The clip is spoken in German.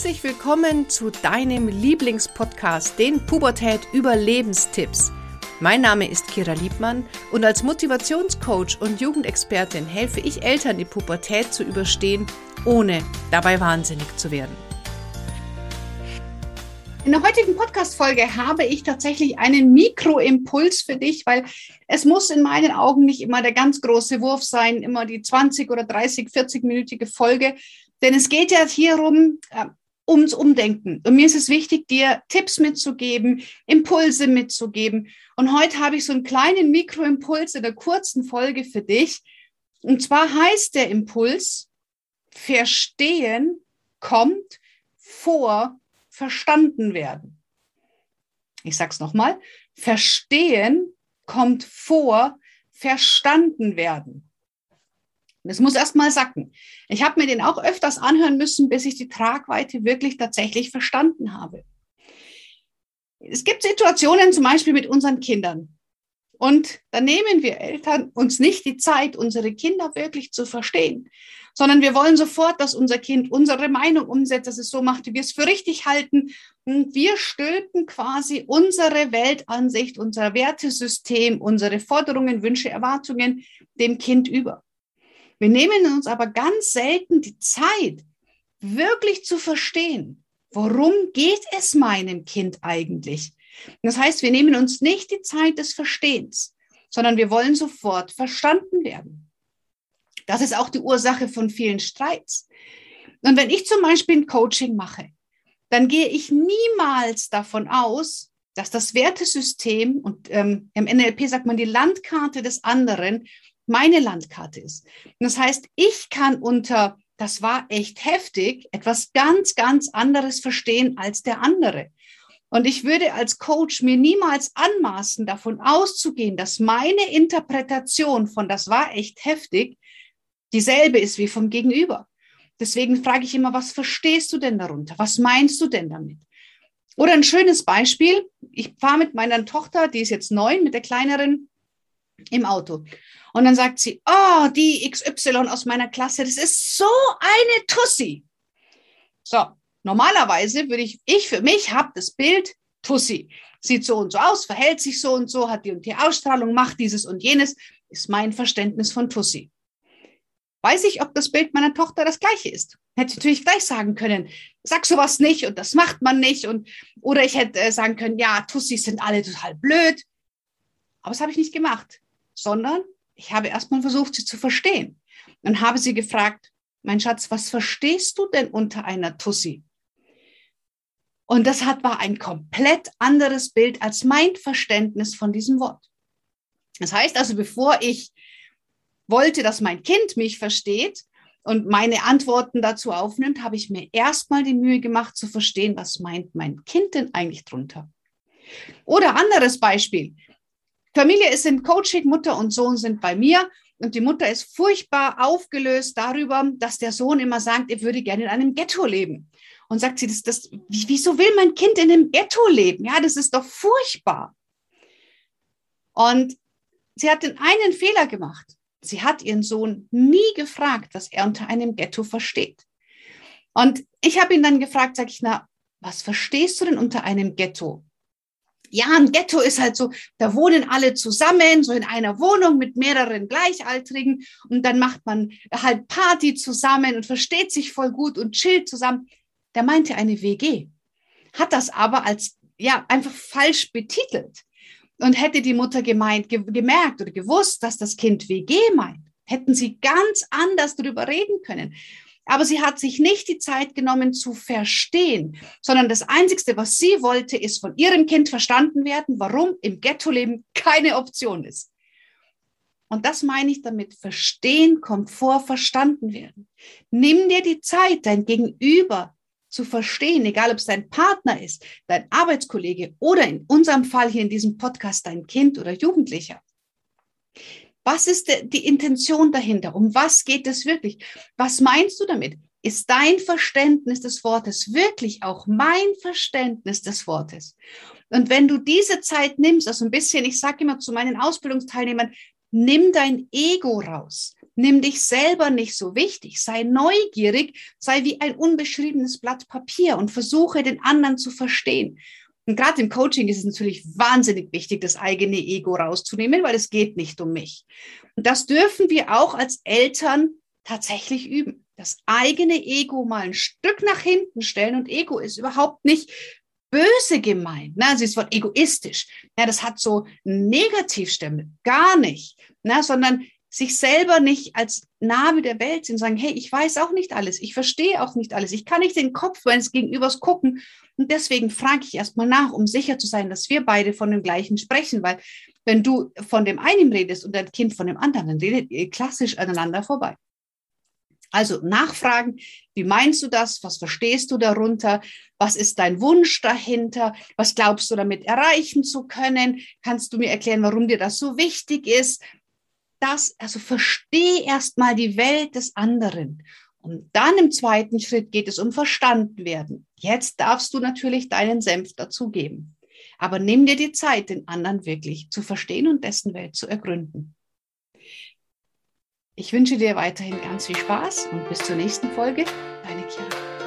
Herzlich willkommen zu deinem Lieblingspodcast, den Pubertät Überlebenstipps. Mein Name ist Kira Liebmann und als Motivationscoach und Jugendexpertin helfe ich Eltern, die Pubertät zu überstehen, ohne dabei wahnsinnig zu werden. In der heutigen Podcast-Folge habe ich tatsächlich einen Mikroimpuls für dich, weil es muss in meinen Augen nicht immer der ganz große Wurf sein, immer die 20 oder 30, 40-minütige Folge, denn es geht ja hierum, äh, ums Umdenken. Und mir ist es wichtig, dir Tipps mitzugeben, Impulse mitzugeben. Und heute habe ich so einen kleinen Mikroimpuls in der kurzen Folge für dich. Und zwar heißt der Impuls, verstehen kommt vor verstanden werden. Ich sage es nochmal, verstehen kommt vor verstanden werden. Das muss erst mal sacken. Ich habe mir den auch öfters anhören müssen, bis ich die Tragweite wirklich tatsächlich verstanden habe. Es gibt Situationen zum Beispiel mit unseren Kindern. Und da nehmen wir Eltern uns nicht die Zeit, unsere Kinder wirklich zu verstehen, sondern wir wollen sofort, dass unser Kind unsere Meinung umsetzt, dass es so macht, wie wir es für richtig halten. Und wir stülpen quasi unsere Weltansicht, unser Wertesystem, unsere Forderungen, Wünsche, Erwartungen dem Kind über. Wir nehmen uns aber ganz selten die Zeit, wirklich zu verstehen, worum geht es meinem Kind eigentlich? Das heißt, wir nehmen uns nicht die Zeit des Verstehens, sondern wir wollen sofort verstanden werden. Das ist auch die Ursache von vielen Streits. Und wenn ich zum Beispiel ein Coaching mache, dann gehe ich niemals davon aus, dass das Wertesystem und ähm, im NLP sagt man die Landkarte des anderen meine Landkarte ist. Und das heißt, ich kann unter, das war echt heftig, etwas ganz, ganz anderes verstehen als der andere. Und ich würde als Coach mir niemals anmaßen, davon auszugehen, dass meine Interpretation von das war echt heftig dieselbe ist wie vom Gegenüber. Deswegen frage ich immer, was verstehst du denn darunter? Was meinst du denn damit? Oder ein schönes Beispiel. Ich fahre mit meiner Tochter, die ist jetzt neun, mit der kleineren im Auto. Und dann sagt sie, oh, die XY aus meiner Klasse, das ist so eine Tussi. So, normalerweise würde ich, ich für mich habe das Bild Tussi. Sieht so und so aus, verhält sich so und so, hat die und die Ausstrahlung, macht dieses und jenes, ist mein Verständnis von Tussi. Weiß ich, ob das Bild meiner Tochter das gleiche ist? Hätte ich natürlich gleich sagen können, sag sowas nicht und das macht man nicht. Und, oder ich hätte äh, sagen können, ja, Tussis sind alle total blöd. Aber das habe ich nicht gemacht, sondern ich habe erstmal versucht, sie zu verstehen und habe sie gefragt, mein Schatz, was verstehst du denn unter einer Tussi? Und das hat, war ein komplett anderes Bild als mein Verständnis von diesem Wort. Das heißt also, bevor ich wollte, dass mein Kind mich versteht und meine Antworten dazu aufnimmt, habe ich mir erstmal die Mühe gemacht zu verstehen, was meint mein Kind denn eigentlich drunter. Oder anderes Beispiel. Familie ist im Coaching, Mutter und Sohn sind bei mir und die Mutter ist furchtbar aufgelöst darüber, dass der Sohn immer sagt, er würde gerne in einem Ghetto leben. Und sagt sie, das, das, wieso will mein Kind in einem Ghetto leben? Ja, das ist doch furchtbar. Und sie hat den einen Fehler gemacht. Sie hat ihren Sohn nie gefragt, was er unter einem Ghetto versteht. Und ich habe ihn dann gefragt, sag ich, na, was verstehst du denn unter einem Ghetto? Ja, ein Ghetto ist halt so, da wohnen alle zusammen, so in einer Wohnung mit mehreren Gleichaltrigen und dann macht man halt Party zusammen und versteht sich voll gut und chillt zusammen. Der meinte eine WG, hat das aber als, ja, einfach falsch betitelt und hätte die Mutter gemeint, ge gemerkt oder gewusst, dass das Kind WG meint, hätten sie ganz anders darüber reden können. Aber sie hat sich nicht die Zeit genommen zu verstehen, sondern das Einzige, was sie wollte, ist von ihrem Kind verstanden werden, warum im Ghetto-Leben keine Option ist. Und das meine ich damit, verstehen kommt vor verstanden werden. Nimm dir die Zeit, dein Gegenüber zu verstehen, egal ob es dein Partner ist, dein Arbeitskollege oder in unserem Fall hier in diesem Podcast dein Kind oder Jugendlicher. Was ist die Intention dahinter? Um was geht es wirklich? Was meinst du damit? Ist dein Verständnis des Wortes wirklich auch mein Verständnis des Wortes? Und wenn du diese Zeit nimmst, also ein bisschen, ich sage immer zu meinen Ausbildungsteilnehmern, nimm dein Ego raus. Nimm dich selber nicht so wichtig, sei neugierig, sei wie ein unbeschriebenes Blatt Papier und versuche den anderen zu verstehen. Und gerade im Coaching ist es natürlich wahnsinnig wichtig, das eigene Ego rauszunehmen, weil es geht nicht um mich. Und das dürfen wir auch als Eltern tatsächlich üben. Das eigene Ego mal ein Stück nach hinten stellen. Und Ego ist überhaupt nicht böse gemeint. Ne? Also das Wort egoistisch. Ja, das hat so Negativstimme. Gar nicht. Ne? Sondern sich selber nicht als Name der Welt sehen, sagen, hey, ich weiß auch nicht alles, ich verstehe auch nicht alles, ich kann nicht den Kopf meines Gegenübers gucken. Und deswegen frage ich erstmal nach, um sicher zu sein, dass wir beide von dem gleichen sprechen, weil wenn du von dem einen redest und dein Kind von dem anderen, dann redet ihr klassisch aneinander vorbei. Also nachfragen, wie meinst du das? Was verstehst du darunter? Was ist dein Wunsch dahinter? Was glaubst du damit erreichen zu können? Kannst du mir erklären, warum dir das so wichtig ist? Das, also versteh erstmal die Welt des anderen. Und dann im zweiten Schritt geht es um verstanden werden. Jetzt darfst du natürlich deinen Senf dazugeben. Aber nimm dir die Zeit, den anderen wirklich zu verstehen und dessen Welt zu ergründen. Ich wünsche dir weiterhin ganz viel Spaß und bis zur nächsten Folge. Deine Kira.